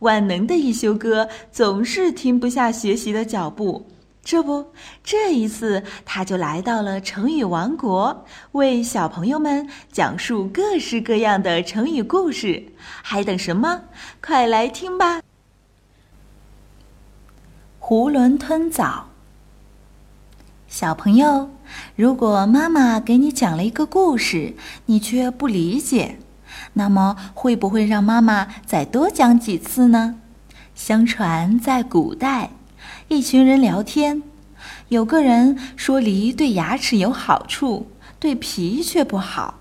万能的一休哥总是停不下学习的脚步。这不，这一次他就来到了成语王国，为小朋友们讲述各式各样的成语故事。还等什么？快来听吧！囫囵吞枣。小朋友，如果妈妈给你讲了一个故事，你却不理解，那么会不会让妈妈再多讲几次呢？相传在古代。一群人聊天，有个人说梨对牙齿有好处，对皮却不好；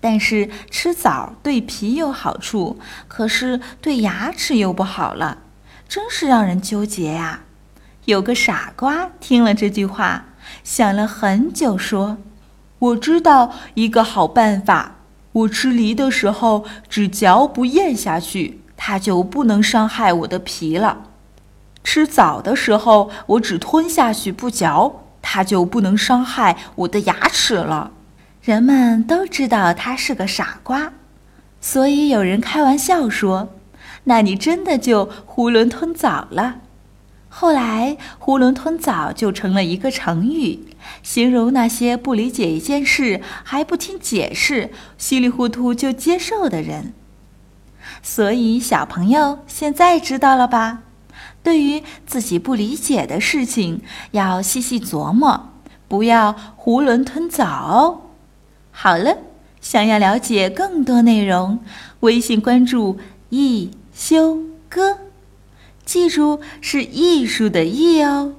但是吃枣对皮有好处，可是对牙齿又不好了，真是让人纠结呀。有个傻瓜听了这句话，想了很久，说：“我知道一个好办法，我吃梨的时候只嚼不咽下去，它就不能伤害我的皮了。”吃枣的时候，我只吞下去不嚼，它就不能伤害我的牙齿了。人们都知道他是个傻瓜，所以有人开玩笑说：“那你真的就囫囵吞枣了。”后来，“囫囵吞枣”就成了一个成语，形容那些不理解一件事还不听解释、稀里糊涂就接受的人。所以，小朋友现在知道了吧？对于自己不理解的事情，要细细琢磨，不要囫囵吞枣哦。好了，想要了解更多内容，微信关注“一休哥”，记住是艺术的“艺”哦。